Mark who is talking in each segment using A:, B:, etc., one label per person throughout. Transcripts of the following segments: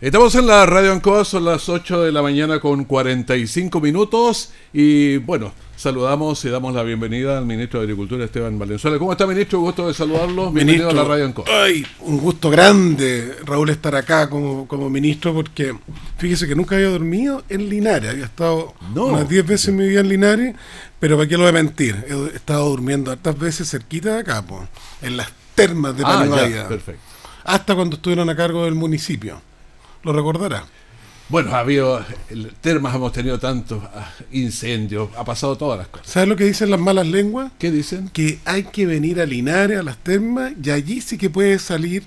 A: Estamos en la Radio Ancoa, son las 8 de la mañana con 45 minutos y bueno, saludamos y damos la bienvenida al ministro de Agricultura Esteban Valenzuela. ¿Cómo está ministro? Gusto de saludarlo. Bienvenido a la Radio Ancoa.
B: Ay, un gusto grande, Raúl, estar acá como, como ministro porque fíjese que nunca había dormido en Linares, había estado unas 10 veces en mi vida en Linares, pero para qué lo voy a mentir, he estado durmiendo hartas veces cerquita de acá, en las termas de
A: ah, perfecto.
B: hasta cuando estuvieron a cargo del municipio lo recordará.
A: Bueno, ha habido, termas hemos tenido tantos ah, incendios, ha pasado todas las cosas.
B: ¿Sabes lo que dicen las malas lenguas?
A: ¿Qué dicen?
B: Que hay que venir a Linares, a las termas, y allí sí que puede salir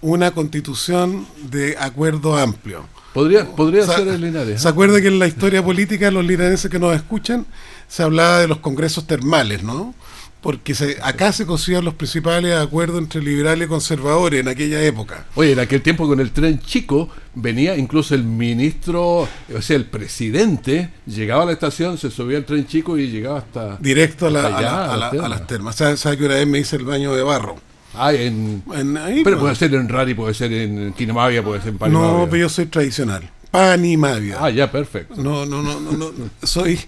B: una constitución de acuerdo amplio.
A: Podría, podría ser en Linares.
B: ¿Se acuerda que en la historia política, los linarenses que nos escuchan, se hablaba de los congresos termales, ¿no? Porque acá se consiguen los principales acuerdos entre liberales y conservadores en aquella época.
A: Oye, en aquel tiempo con el tren chico venía incluso el ministro, o sea, el presidente, llegaba a la estación, se subía al tren chico y llegaba hasta...
B: Directo a, las termas. ¿Sabe, qué hora es? Me dice el baño de barro.
A: Ah, en... pero pues. puede ser en Rari, puede ser en Quinamavia, puede ser en
B: Panimavia. No, pero yo soy tradicional. Panimavia.
A: Ah, ya, perfecto.
B: No, no, no, no, no. Soy.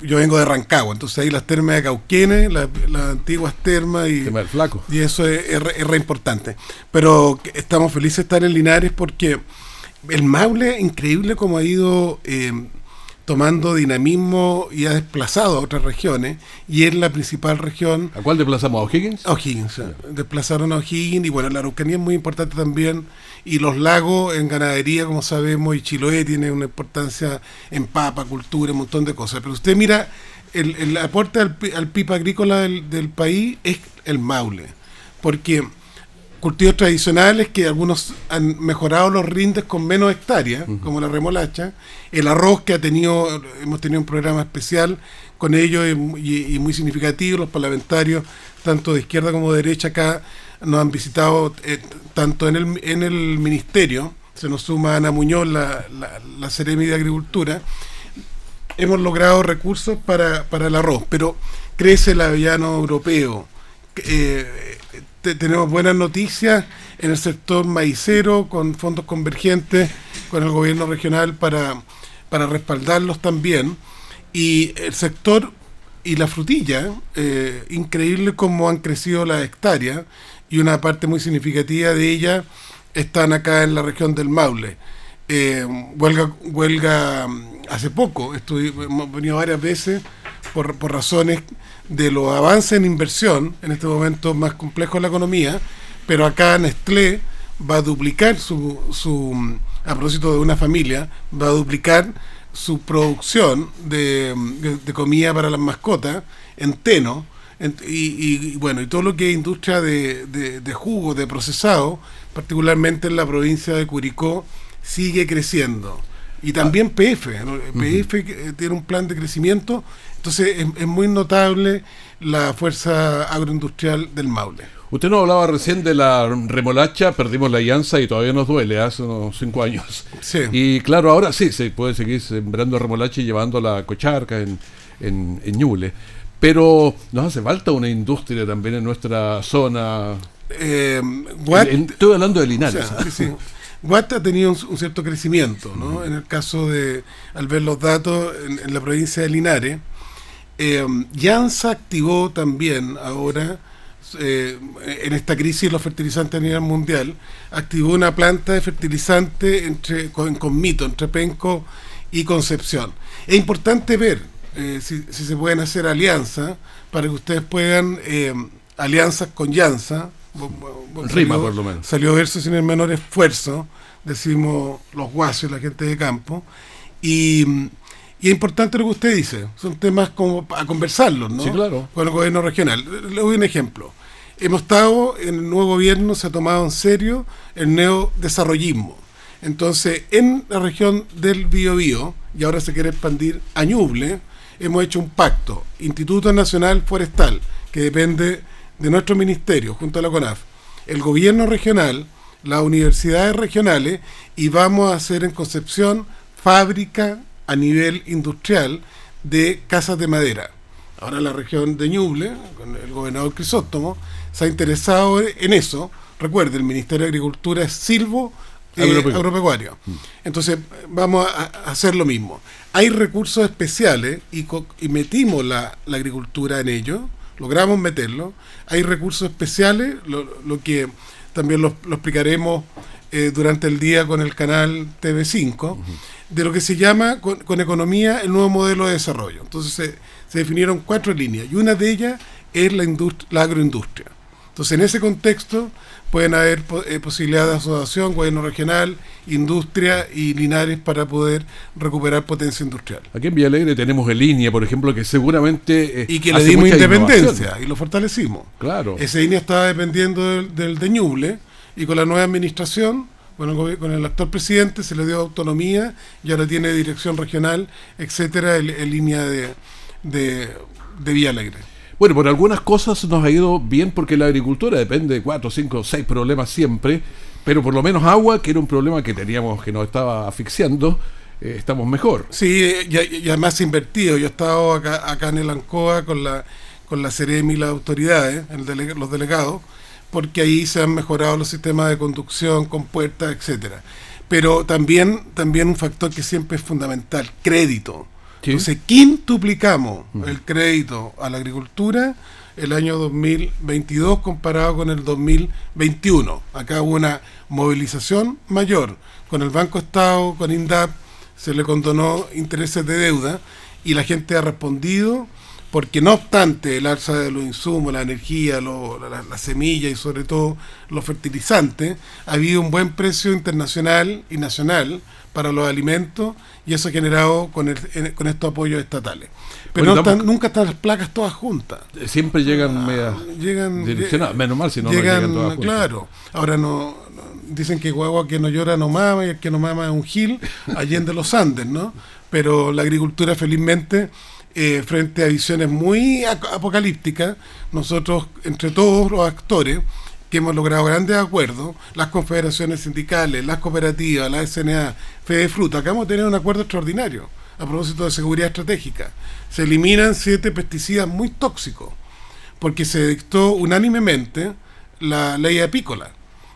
B: Yo vengo de Rancagua, entonces ahí las termas de Cauquenes, las, antiguas termas y.
A: flaco.
B: Y eso es, re, importante. Pero estamos felices de estar en Linares porque el Maule, increíble como ha ido. Eh, tomando dinamismo y ha desplazado a otras regiones y es la principal región.
A: ¿A cuál desplazamos? ¿A O'Higgins?
B: A O'Higgins, desplazaron a O'Higgins y bueno, la Araucanía es muy importante también y los lagos en ganadería, como sabemos, y Chiloé tiene una importancia en papa, cultura, un montón de cosas. Pero usted mira, el, aporte al, al PIB agrícola del, del país es el Maule, porque cultivos tradicionales que algunos han mejorado los rindes con menos hectáreas, como la remolacha, el arroz que ha tenido, hemos tenido un programa especial con ellos y, muy significativo, los parlamentarios, tanto de izquierda como de derecha acá, nos han visitado eh, tanto en el, en el ministerio, se nos suma Ana Muñoz, la, la, la de Agricultura, hemos logrado recursos para, para el arroz, pero crece el avellano europeo, eh, tenemos buenas noticias en el sector maicero con fondos convergentes con el gobierno regional para, para respaldarlos también. Y el sector y la frutilla, eh, increíble cómo han crecido las hectáreas y una parte muy significativa de ellas están acá en la región del Maule. Eh, huelga, huelga mm, hace poco, hemos venido varias veces por, por razones de los avances en inversión, en este momento más complejo de la economía, pero acá Nestlé va a duplicar su, su a propósito de una familia, va a duplicar su producción de, de, comida para las mascotas en Teno, y, bueno, y todo lo que es industria de, de, de jugo, de procesado, particularmente en la provincia de Curicó, sigue creciendo. Y también PF, PF tiene un plan de crecimiento entonces es, muy notable la fuerza agroindustrial del Maule.
A: Usted nos hablaba recién de la remolacha, perdimos la alianza y todavía nos duele, hace unos cinco años.
B: Sí.
A: Y claro, ahora sí, se puede seguir sembrando remolacha y llevando la cocharca en, en, Ñuble. Pero nos hace falta una industria también en nuestra zona.
B: Eh,
A: estoy hablando de Linares.
B: sí, sí. Guata ha tenido un, cierto crecimiento, ¿no? En el caso de, al ver los datos, en la provincia de Linares, eh, Jansa activó también ahora, eh, en esta crisis de los fertilizantes a nivel mundial, activó una planta de fertilizante entre, con, Mito, entre Penco y Concepción. Es importante ver eh, si, se pueden hacer alianzas para que ustedes puedan, eh, alianzas con Jansa,
A: Rima por lo menos.
B: Salió verso sin el menor esfuerzo, decimos los guasos, la gente de campo, y y es importante lo que usted dice, son temas como a conversarlos, ¿no?
A: Sí, claro.
B: Con el gobierno regional. Le doy un ejemplo. Hemos estado, en el nuevo gobierno se ha tomado en serio el neodesarrollismo. Entonces, en la región del Biobío, y ahora se quiere expandir a Ñuble, hemos hecho un pacto, Instituto Nacional Forestal, que depende de nuestro ministerio, junto a la CONAF, el gobierno regional, las universidades regionales, y vamos a hacer en Concepción fábrica a nivel industrial de casas de madera. Ahora la región de Ñuble, con el gobernador Crisóstomo, se ha interesado en eso. Recuerde, el Ministerio de Agricultura es silvo agropecuario. Mm. Entonces, vamos a, hacer lo mismo. Hay recursos especiales y, y metimos la, agricultura en ello, logramos meterlo. Hay recursos especiales, lo, que también lo, explicaremos eh, durante el día con el canal TV5, de lo que se llama con, economía el nuevo modelo de desarrollo. Entonces se, se definieron cuatro líneas y una de ellas es la, la agroindustria. Entonces, en ese contexto pueden haber eh, posibilidades de asociación, gobierno regional, industria y Linares para poder recuperar potencia industrial.
A: Aquí en Villalegre tenemos el línea, por ejemplo, que seguramente...
B: Eh, y que le dimos independencia y lo fortalecimos.
A: Claro.
B: Ese línea estaba dependiendo del, del de Ñuble y con la nueva administración bueno, con el actual presidente se le dio autonomía y ahora tiene dirección regional, etcétera, en, línea de, de, de Vía Alegre.
A: Bueno, por algunas cosas nos ha ido bien porque la agricultura depende de cuatro, cinco, seis problemas siempre, pero por lo menos agua, que era un problema que teníamos, que nos estaba asfixiando, eh, estamos mejor.
B: Sí, y, además invertido. Yo he estado acá, acá en el ANCOA con la, con la CEREM y las autoridades, el los delegados, porque ahí se han mejorado los sistemas de conducción con puertas, etcétera. Pero también, también un factor que siempre es fundamental, crédito. Entonces, quintuplicamos mm. el crédito a la agricultura el año 2022 comparado con el 2021. Acá hubo una movilización mayor. Con el Banco Estado, con INDAP, se le condonó intereses de deuda y la gente ha respondido porque no obstante el alza de los insumos, la energía, la, semilla y sobre todo los fertilizantes, ha habido un buen precio internacional y nacional para los alimentos y eso ha generado con, el, con estos apoyos estatales. Pero nunca están las placas todas juntas.
A: Siempre llegan ah,
B: llegan,
A: direccionadas, menos mal si no, llegan, todas juntas.
B: Claro, ahora no, dicen que guagua que no llora no mama y el que no mama es un gil, allende los Andes, ¿no? Pero la agricultura felizmente eh, frente a visiones muy apocalípticas, nosotros, entre todos los actores, que hemos logrado grandes acuerdos, las confederaciones sindicales, las cooperativas, la SNA, Fede Fruta, acabamos de tener un acuerdo extraordinario a propósito de seguridad estratégica. Se eliminan siete pesticidas muy tóxicos, porque se dictó unánimemente la ley apícola.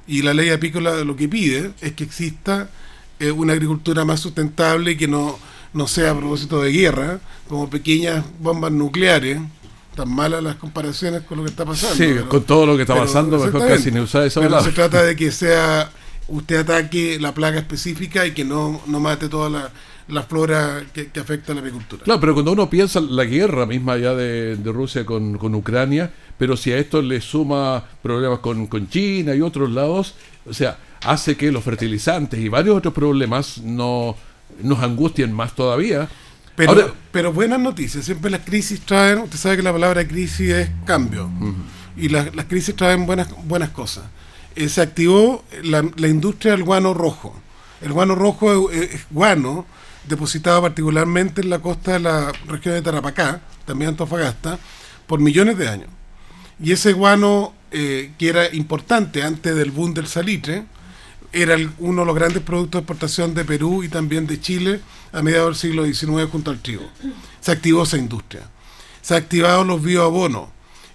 B: Y la ley apícola lo que pide es que exista eh, una agricultura más sustentable y que no, no sea a propósito de guerra, como pequeñas bombas nucleares tan malas las comparaciones con lo que está pasando.
A: Sí, con todo lo que está pasando, mejor casi ni usar esa
B: Pero se trata de que sea usted ataque la plaga específica y que no, no mate toda la, flora que, afecta a la agricultura.
A: Claro, pero cuando uno piensa la guerra misma ya de, Rusia con, con, Ucrania, pero si a esto le suma problemas con, con China y otros lados, o sea, hace que los fertilizantes y varios otros problemas no nos angustien más todavía
B: pero, pero buenas noticias, siempre las crisis traen, usted sabe que la palabra crisis es cambio, y las crisis traen buenas, buenas cosas. Eh, se activó la, industria del guano rojo. El guano rojo es, guano depositado particularmente en la costa de la región de Tarapacá, también Antofagasta, por millones de años. Y ese guano, eh, que era importante antes del boom del salitre, era uno de los grandes productos de exportación de Perú y también de Chile a mediados del siglo XIX junto al trigo. Se activó esa industria. Se han activado los bioabonos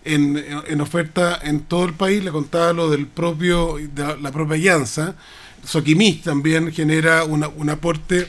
B: en, en, oferta en todo el país. Le contaba lo del propio, de la propia Alianza. Soquimís también genera un aporte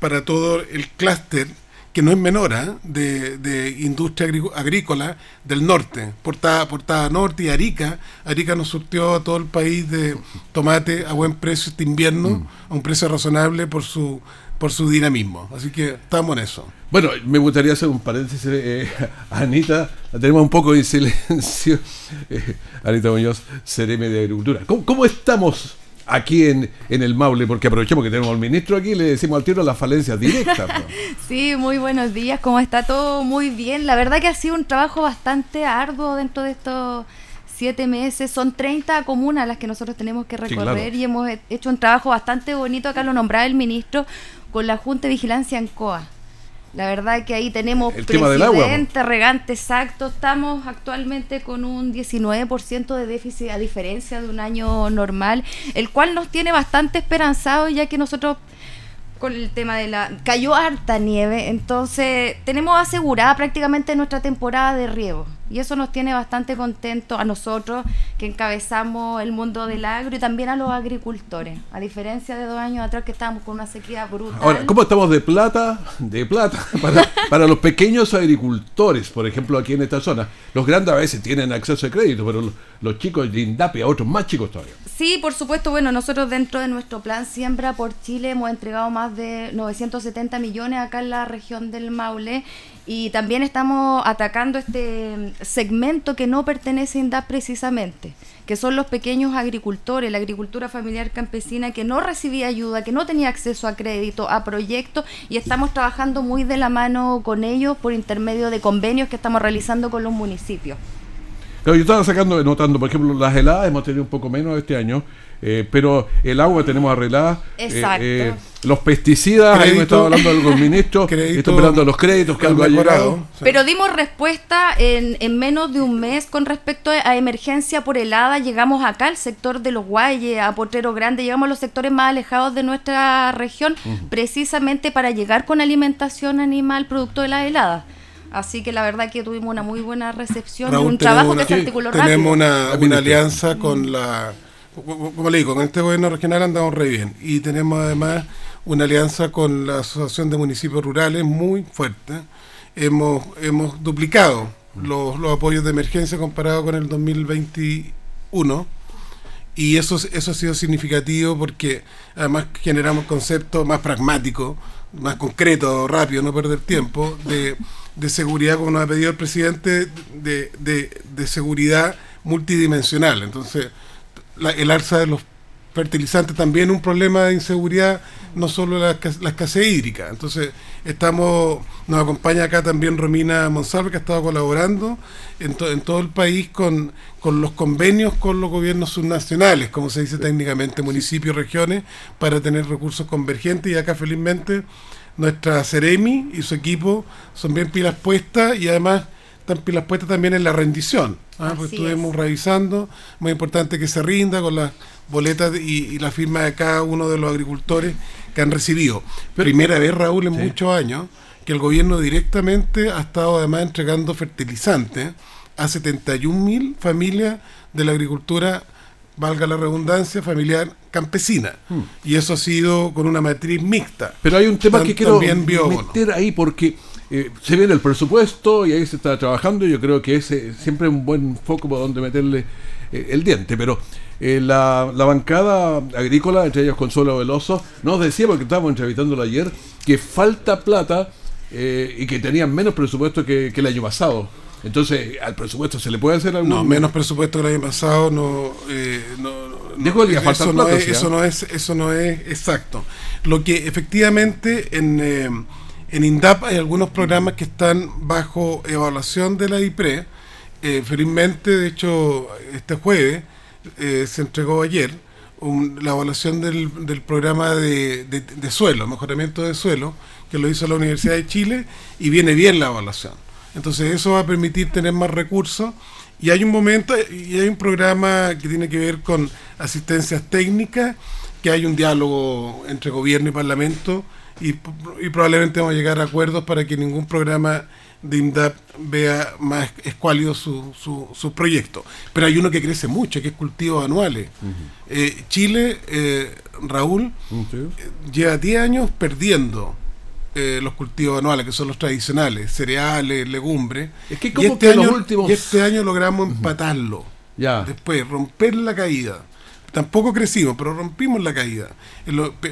B: para todo el clúster que no es menor, ¿eh? de, industria agrícola del norte, Portada, Portada Norte y Arica. Arica nos surtió a todo el país de tomate a buen precio este invierno, mm. a un precio razonable por su por su dinamismo. Así que estamos en eso.
A: Bueno, me gustaría hacer un paréntesis. Eh, Anita, la tenemos un poco en silencio. Eh, Anita Muñoz, Cereme de Agricultura. ¿Cómo, ¿Cómo, estamos aquí en, en, el Maule, porque aprovechemos que tenemos al ministro aquí, le decimos al tiro las falencias directas.
C: sí, muy buenos días, ¿cómo está todo? Muy bien, la verdad que ha sido un trabajo bastante arduo dentro de estos siete meses, son 30 comunas las que nosotros tenemos que recorrer y hemos hecho un trabajo bastante bonito, acá lo nombraba el ministro, con la Junta de Vigilancia en COA. La verdad que ahí tenemos
A: el presidente,
C: regante, exacto. Estamos actualmente con un 19% de déficit a diferencia de un año normal, el cual nos tiene bastante esperanzados ya que nosotros con el tema de la... cayó harta nieve, entonces tenemos asegurada prácticamente nuestra temporada de riego. Y eso nos tiene bastante contentos a nosotros que encabezamos el mundo del agro y también a los agricultores, a diferencia de dos años atrás que estábamos con una sequía brutal.
A: Ahora, ¿cómo estamos de plata? De plata para, para los pequeños agricultores, por ejemplo, aquí en esta zona. Los grandes a veces tienen acceso a crédito, pero los, chicos de INDAPI, a otros más chicos todavía.
C: Sí, por supuesto. Bueno, nosotros dentro de nuestro plan Siembra por Chile hemos entregado más de 970 millones acá en la región del Maule y también estamos atacando este segmento que no pertenece a INDAP precisamente, que son los pequeños agricultores, la agricultura familiar campesina que no recibía ayuda, que no tenía acceso a crédito, a proyectos y estamos trabajando muy de la mano con ellos por intermedio de convenios que estamos realizando con los municipios.
A: Yo estaba sacando, notando, por ejemplo, las heladas hemos tenido un poco menos este año, eh, pero el agua tenemos arreglada.
C: Eh, Exacto. Eh,
A: los pesticidas, ahí me estaba hablando algún ministro, estoy esperando los créditos que algo ha llegado.
C: Pero dimos respuesta en, en, menos de un mes con respecto a emergencia por helada. Llegamos acá al sector de los Guayes, a Portero Grande, llegamos a los sectores más alejados de nuestra región, precisamente para llegar con alimentación animal producto de la helada. Así que la verdad que tuvimos una muy buena recepción, y un trabajo que se articuló
B: Tenemos una, una alianza con la como le digo, con este gobierno regional andamos re bien. Y tenemos además una alianza con la Asociación de Municipios Rurales muy fuerte. Hemos, hemos duplicado los, los apoyos de emergencia comparado con el 2021. Y eso, eso ha sido significativo porque además generamos conceptos más pragmáticos, más concretos, rápidos, no perder tiempo, de, de seguridad, como nos ha pedido el presidente, de, de, de seguridad multidimensional. Entonces, el alza de los fertilizantes también un problema de inseguridad, no solo la, escasez hídrica. Entonces, estamos, nos acompaña acá también Romina Monsalve, que ha estado colaborando en, en todo el país con, con los convenios con los gobiernos subnacionales, como se dice técnicamente, municipios, regiones, para tener recursos convergentes. Y acá, felizmente, nuestra Ceremi y su equipo son bien pilas puestas y además están pilas puestas también en la rendición. ¿Ah? Pues estuvimos revisando, muy importante que se rinda con las boletas y, la firma de cada uno de los agricultores que han recibido. Primera vez, Raúl, en muchos años, que el gobierno directamente ha estado además entregando fertilizantes a 71 mil familias de la agricultura, valga la redundancia, familiar campesina. Hmm. Y eso ha sido con una matriz mixta.
A: Pero hay un tema que quiero meter ahí porque eh, se viene el presupuesto y ahí se está trabajando. Yo creo que ese siempre es un buen foco para donde meterle eh, el diente. Pero eh, la, bancada agrícola, entre ellos Consuelo Veloso, nos decía, porque estábamos entrevistándolo ayer, que falta plata y que tenían menos presupuesto que, el año pasado. Entonces, ¿al presupuesto se le puede hacer algo?
B: No, menos presupuesto que el año pasado no...
A: no, eso,
B: no es, eso, no es, eso no es exacto. Lo que efectivamente en en INDAP hay algunos programas que están bajo evaluación de la IPRE. Eh, felizmente, de hecho, este jueves eh, se entregó ayer la evaluación del, programa de, suelo, mejoramiento de suelo, que lo hizo la Universidad de Chile, y viene bien la evaluación. Entonces eso va a permitir tener más recursos. Y hay un momento, y hay un programa que tiene que ver con asistencias técnicas, que hay un diálogo entre gobierno y parlamento y, probablemente vamos a llegar a acuerdos para que ningún programa de INDAP vea más escuálido su, su, su, proyecto. Pero hay uno que crece mucho, que es cultivos anuales. Eh, Chile, eh, Raúl, eh, lleva 10 años perdiendo los cultivos anuales, que son los tradicionales, cereales, legumbres.
A: Es que como y este, año,
B: y este año logramos empatarlo. Ya. Después, romper la caída tampoco crecimos, pero rompimos la caída.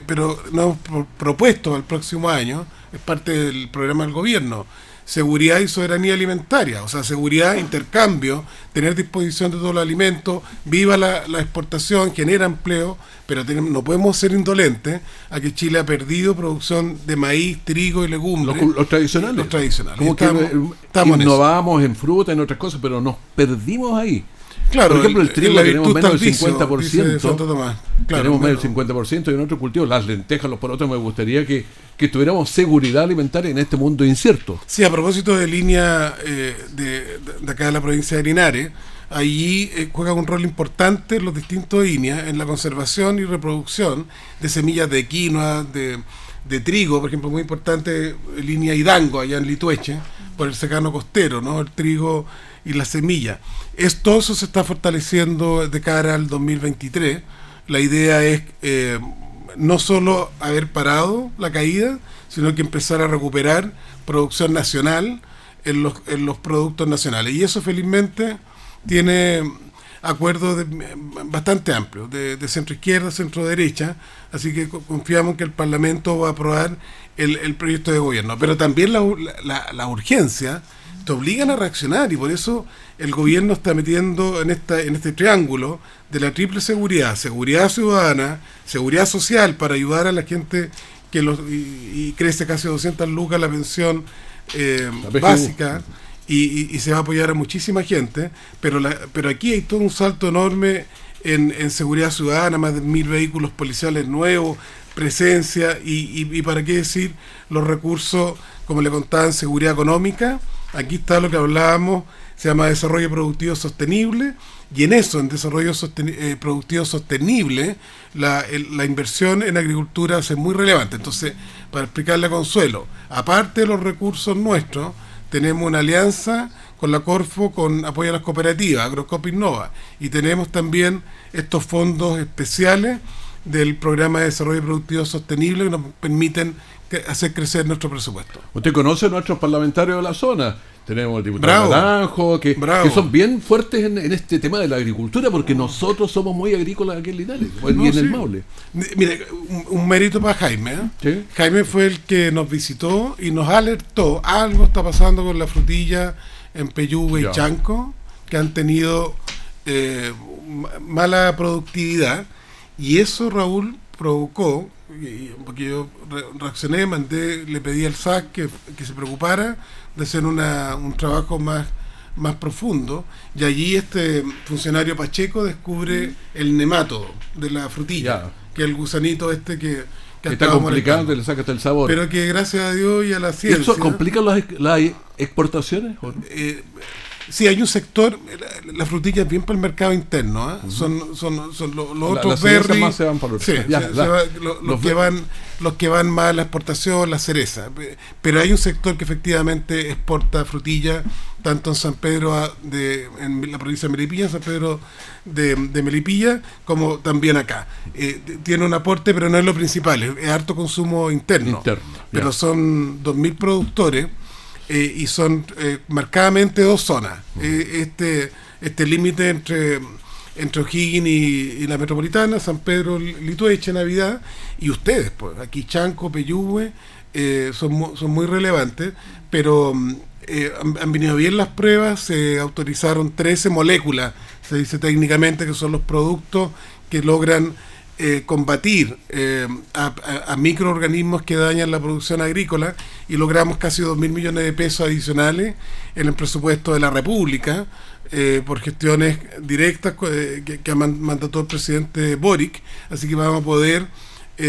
B: Pero nos hemos propuesto al próximo año, es parte del programa del gobierno, seguridad y soberanía alimentaria, o sea, seguridad, intercambio, tener disposición de todos los alimentos, viva la, exportación, genera empleo, pero no podemos ser indolentes a que Chile ha perdido producción de maíz, trigo y legumbres.
A: Los, tradicionales.
B: Los tradicionales.
A: Como estamos, que innovábamos en, en fruta, en otras cosas, pero nos perdimos ahí.
B: Claro,
A: por ejemplo, el trigo tenemos menos del 50%. tenemos menos del 50% y en otros cultivos, las lentejas, los porotos, me gustaría que, que tuviéramos seguridad alimentaria en este mundo incierto.
B: Sí, a propósito de línea eh, de, de, acá de la provincia de Linares, allí eh, juegan un rol importante los distintos líneas en la conservación y reproducción de semillas de quinoa, de, de trigo, por ejemplo, muy importante línea Hidango allá en Litueche, por el secano costero, ¿no? El trigo y la semilla. Es, todo eso se está fortaleciendo de cara al 2023. La idea es eh, no solo haber parado la caída, sino que empezar a recuperar producción nacional en los, en los productos nacionales. Y eso felizmente tiene acuerdos bastante amplios, de, centro izquierda, centro derecha, así que confiamos que el Parlamento va a aprobar el, proyecto de gobierno. Pero también la, la, urgencia te obligan a reaccionar y por eso el gobierno está metiendo en, esta, en este triángulo de la triple seguridad, seguridad ciudadana, seguridad social para ayudar a la gente que los, y, crece casi 200 lucas la pensión eh, básica y, se va a apoyar a muchísima gente, pero, la, pero aquí hay todo un salto enorme en, en seguridad ciudadana, más de mil vehículos policiales nuevos, presencia y, y, para qué decir los recursos, como le contaba, en seguridad económica. Aquí está lo que hablábamos, se llama desarrollo productivo sostenible y en eso, en desarrollo eh, productivo sostenible, la, la, inversión en agricultura es muy relevante. Entonces, para explicarle a Consuelo, aparte de los recursos nuestros, tenemos una alianza con la Corfo con apoyo a las cooperativas, Agrocop Innova, y tenemos también estos fondos especiales del programa de desarrollo productivo sostenible que nos permiten hacer crecer nuestro presupuesto.
A: Usted conoce a nuestros parlamentarios de la zona. Tenemos el diputado Naranjo, que, son bien fuertes en, este tema de la agricultura, porque nosotros somos muy agrícolas aquí en Linares y en el Maule.
B: Mire, un, mérito para Jaime. ¿eh? Jaime fue el que nos visitó y nos alertó. Algo está pasando con la frutilla en Peyúgue y Chanco, que han tenido eh, mala productividad. Y eso, Raúl, provocó, porque yo reaccioné, mandé, le pedí al SAC que, que se preocupara de hacer una, un trabajo más, más profundo. Y allí este funcionario Pacheco descubre el nemátodo de la frutilla, que es el gusanito este que,
A: que está complicado, le saca el sabor.
B: Pero que gracias a Dios y a la ciencia. ¿Eso
A: complica las, las exportaciones?
B: Eh, Sí, hay un sector, la, frutilla es bien para el mercado interno, ¿eh? son, son, son los, otros se van para sí, los, que van, los que van más a la exportación, la cereza. Pero hay un sector que efectivamente exporta frutilla, tanto en San Pedro, de, en la provincia de Melipilla, San Pedro de, Melipilla, como también acá. Eh, tiene un aporte, pero no es lo principal, es, harto consumo interno. interno pero son 2.000 productores eh, y son eh, marcadamente dos zonas. Eh, este este límite entre, entre O'Higgins y, la metropolitana, San Pedro, Litueche, Navidad, y ustedes, pues, aquí Chanco, Peyúgue, son, son muy relevantes, pero han, han, venido bien las pruebas, se autorizaron 13 moléculas, se dice técnicamente que son los productos que logran eh, combatir eh, a, microorganismos que dañan la producción agrícola y logramos casi 2 mil millones de pesos adicionales en el presupuesto de la República eh, por gestiones directas que, ha mandatado el presidente Boric. Así que vamos a poder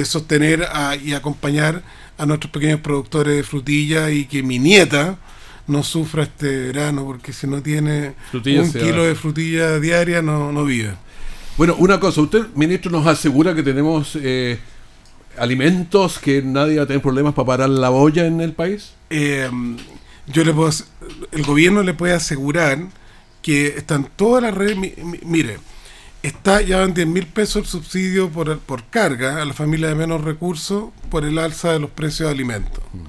B: sostener y acompañar a nuestros pequeños productores de frutilla y que mi nieta no sufra este verano porque si no tiene un kilo de frutilla diaria no, no vive.
A: Bueno, una cosa, usted, ministro, nos asegura que tenemos eh, alimentos que nadie va a tener problemas para parar la olla en el país.
B: Em, yo le puedo, el gobierno le puede asegurar que están todas las redes, mire, está ya en 10 mil pesos el subsidio por, por carga a la familia de menos recursos por el alza de los precios de alimentos. Mm.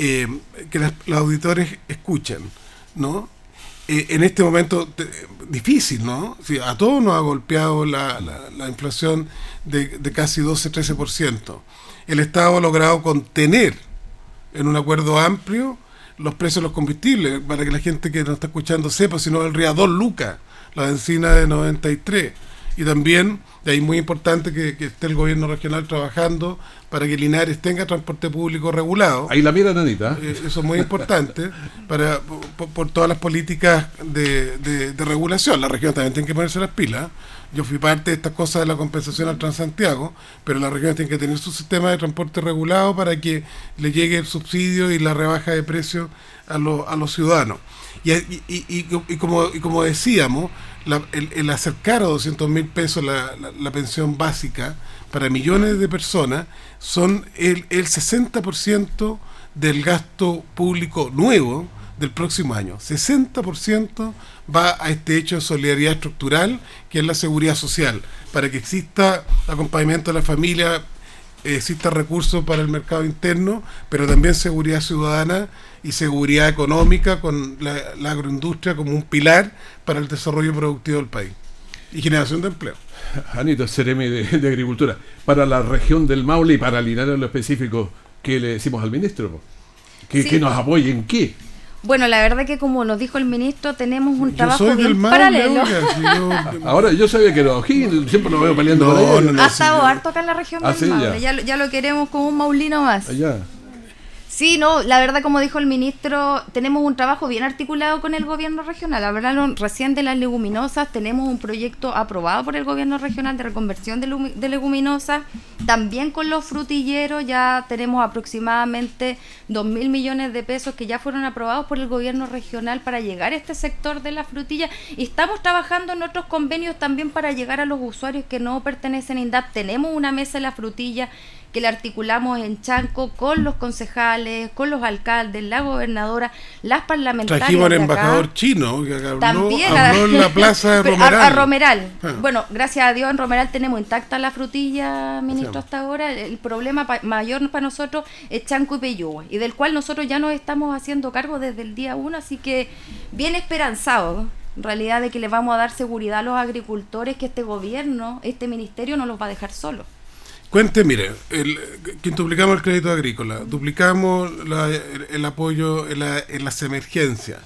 B: Em, que los auditores escuchen, ¿no? Eh, en este momento difícil, ¿no? a todos nos ha golpeado la, la, inflación de, de casi 12-13%. El Estado ha logrado contener en un acuerdo amplio los precios de los combustibles, para que la gente que nos está escuchando sepa, si no valdría 2 lucas la benzina de 93. Y también, de ahí muy importante que esté el gobierno regional trabajando para que Linares tenga transporte público regulado.
A: Ahí la mira, Nanita.
B: Eh, eso es muy importante para por, todas las políticas de, de, regulación. La región también tiene que ponerse las pilas. Yo fui parte de estas cosas de la compensación al Transantiago, pero la región tiene que tener su sistema de transporte regulado para que le llegue el subsidio y la rebaja de precios a, a los ciudadanos. Y, y, y, y, como, y como decíamos, el, acercar a 200 mil pesos la, la pensión básica para millones de personas son el, el 60% del gasto público nuevo del próximo año. 60% va a este hecho de solidaridad estructural, que es la seguridad social, para que exista acompañamiento de la familia, exista recursos para el mercado interno, pero también seguridad ciudadana y seguridad económica con la, agroindustria como un pilar para el desarrollo productivo del país y generación de empleo.
A: Anito Ceremi de, de, Agricultura, para la región del Maule y para Linares en lo específico, ¿qué le decimos al ministro? ¿Que, que nos apoye en qué?
C: Bueno, la verdad que como nos dijo el ministro, tenemos un trabajo bien paralelo.
A: Ahora, yo sabía que los siempre lo veo peleando
C: no, ha estado harto acá en la región ah, del Maule. Ya. Ya, lo queremos como un maulino más.
A: Allá.
C: Sí, no, la verdad, como dijo el ministro, tenemos un trabajo bien articulado con el gobierno regional. Hablaron recién de las leguminosas, tenemos un proyecto aprobado por el gobierno regional de reconversión de, leguminosas. También con los frutilleros ya tenemos aproximadamente 2 mil millones de pesos que ya fueron aprobados por el gobierno regional para llegar a este sector de la frutilla. Y estamos trabajando en otros convenios también para llegar a los usuarios que no pertenecen a INDAP. Tenemos una mesa de la frutilla que le articulamos en Chanco con los concejales, con los alcaldes, la gobernadora, las parlamentarias.
B: Trajimos al embajador chino que habló, También en la plaza de Romeral.
C: A, Romeral. Ah. Bueno, gracias a Dios en Romeral tenemos intacta la frutilla, ministro, hasta ahora. El, problema mayor para nosotros es Chanco y Peyúgue, y del cual nosotros ya nos estamos haciendo cargo desde el día uno, así que bien esperanzado en realidad de que le vamos a dar seguridad a los agricultores que este gobierno, este ministerio no los va a dejar solos.
B: Cuente, mire, el, quintuplicamos el crédito agrícola, duplicamos el, apoyo en, las emergencias,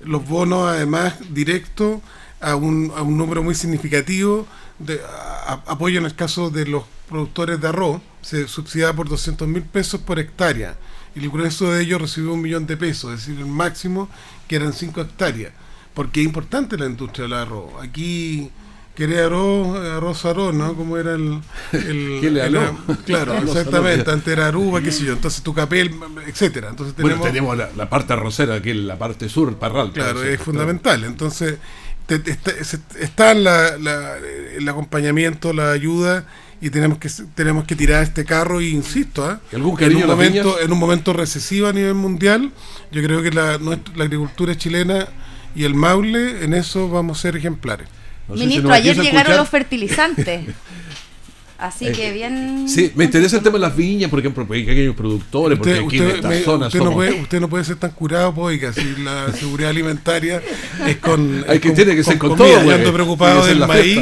B: los bonos además directos a un, a un número muy significativo de apoyo en el caso de los productores de arroz, se subsidiaba por 200 mil pesos por hectárea y el grueso de ellos recibió un millón de pesos, es decir, el máximo que eran 5 hectáreas, porque es importante la industria del arroz. Aquí quería arroz, arroz arroz, ¿no? Como era el...
A: el,
B: claro, exactamente, antes era aruba, qué sé yo, entonces tu capel, etcétera. Entonces
A: tenemos, bueno, tenemos la, parte arrocera, que es la parte sur, Parral.
B: Claro, es fundamental. Entonces, está, la, el acompañamiento, la ayuda y tenemos que tenemos que tirar este carro y insisto ¿eh? en un momento en un momento recesivo a nivel mundial yo creo que la, la agricultura chilena y el Maule en eso vamos a ser ejemplares
C: Ministro, ayer llegaron los fertilizantes. Así que eh, bien.
A: Sí, me interesa el tema de las viñas, por ejemplo, porque hay aquellos productores, porque aquí en esta zona
B: usted, no puede, usted no puede ser tan curado, pues, si la seguridad alimentaria es con.
A: Hay que tiene que ser con,
B: todo. Yo ando preocupado del maíz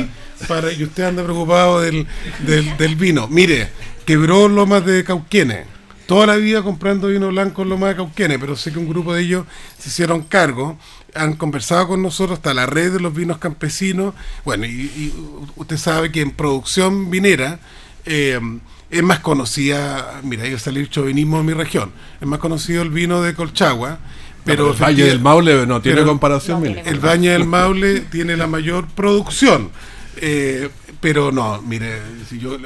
B: para, y usted anda preocupado del, del, del vino. Mire, quebró Lomas de Cauquienes toda la vida comprando vino blanco en Loma de Cauquenes, pero sé que un grupo de ellos se hicieron cargo, han conversado con nosotros hasta la red de los vinos campesinos. Bueno, y, usted sabe que en producción vinera eh, es más conocida, mira, yo salí chauvinismo de mi región, es más conocido el vino de Colchagua. Pero,
A: el Valle del Maule no tiene comparación.
B: el Valle del Maule tiene la mayor producción. Eh, pero no, mire, si yo,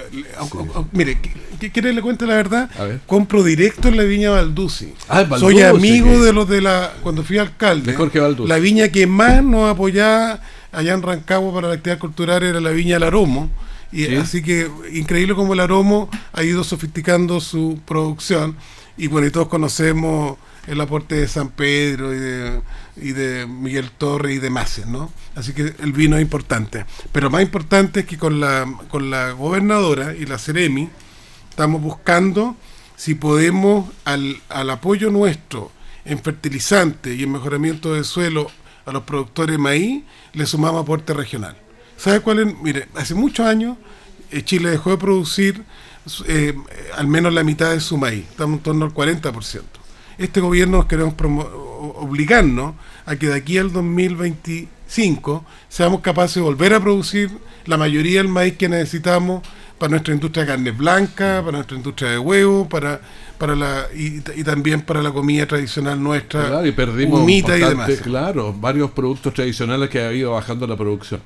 B: mire, ¿qué quiere le cuente la verdad? Compro directo en la viña Balduci. Ah, Soy amigo de los de la, cuando fui alcalde, la viña que más nos apoyaba allá en Rancagua para la actividad cultural era la viña Laromo. Y así que increíble como el Aromo ha ido sofisticando su producción. Y bueno, y todos conocemos el aporte de San Pedro y de, y de Miguel Torre y de Maces, ¿no? Así que el vino es importante. Pero más importante es que con la, con la gobernadora y la Ceremi estamos buscando si podemos al, al apoyo nuestro en fertilizante y en mejoramiento de suelo a los productores de maíz, le sumamos aporte regional. ¿Sabe cuál es? Mire, hace muchos años eh, Chile dejó de producir eh, al menos la mitad de su maíz, estamos en torno al 40% este gobierno queremos obligarnos a que de aquí al 2025 seamos capaces de volver a producir la mayoría del maíz que necesitamos para nuestra industria de carne blanca, para nuestra industria de huevo, para para la y, también para la comida tradicional nuestra,
A: claro, y perdimos humita y demás. Claro, varios productos tradicionales que ha ido bajando la producción.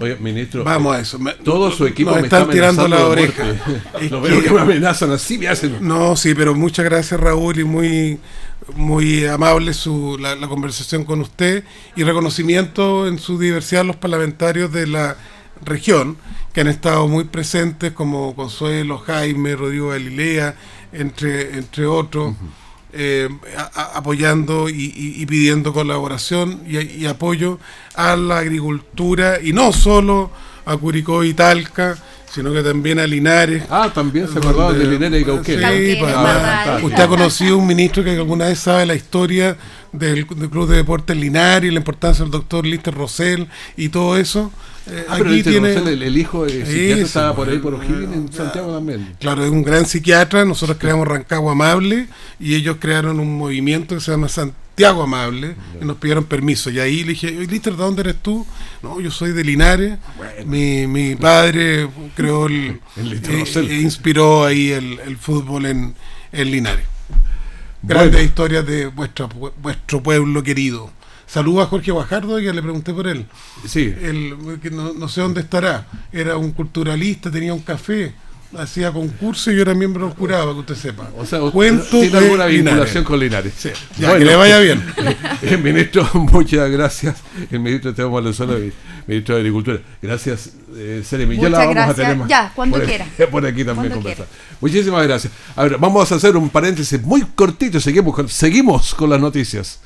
A: Oye, ministro.
B: Vamos a eso.
A: todo su equipo
B: me están está tirando la oreja.
A: Lo veo que me amenazan así, me hacen.
B: No, sí, pero muchas gracias, Raúl, y muy muy amable su, la, conversación con usted y reconocimiento en su diversidad los parlamentarios de la región que han estado muy presentes como Consuelo, Jaime, Rodrigo Galilea, entre, entre otros. eh, apoyando y, pidiendo colaboración y, apoyo a la agricultura y no solo a Curicó y Talca, sino que también a Linares.
A: Ah, también se acordaba de Linares y Cauquenes.
B: Sí, pues, usted ha conocido un ministro que alguna vez sabe la historia del, Club de Deportes Linares, y la importancia del doctor Lister Rosell y todo eso.
A: Eh, ah, aquí tiene el, hijo de psiquiatra estaba por ahí por O'Higgins en Santiago también.
B: Claro, es un gran psiquiatra. Nosotros creamos Rancagua Amable y ellos crearon un movimiento que se llama Santiago Amable y nos pidieron permiso. Y ahí le dije, Lister, ¿de dónde eres tú? No, yo soy de Linares. Mi, mi padre creó el, eh, e inspiró ahí el, fútbol en, en Linares. Grandes historias de vuestro, vuestro pueblo querido. Saludo a Jorge Guajardo, que le pregunté por él.
A: Sí.
B: que no, sé dónde estará. Era un culturalista, tenía un café, hacía concurso y yo era miembro del jurado, que usted sepa.
A: O sea, Cuento tiene alguna vinculación con Linares.
B: Sí. Ya, que le vaya bien.
A: el ministro, muchas gracias. El ministro Esteban Valenzuela, ministro de Agricultura. Gracias, eh, Seremi.
C: Ya la vamos a tener más. Ya, cuando quiera.
A: Por aquí también conversar. Muchísimas gracias. A ver, vamos a hacer un paréntesis muy cortito. Seguimos seguimos con las noticias.